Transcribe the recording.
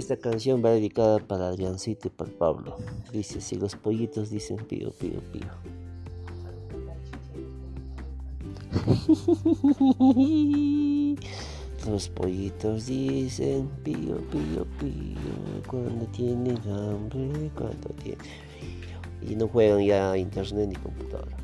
Esta canción va dedicada para Adriancito y para Pablo. Dice, si los pollitos dicen pío, pío, pío. Los pollitos dicen pío, pío, pío, cuando tienen hambre, cuando tienen... Y no juegan ya a internet ni computadora.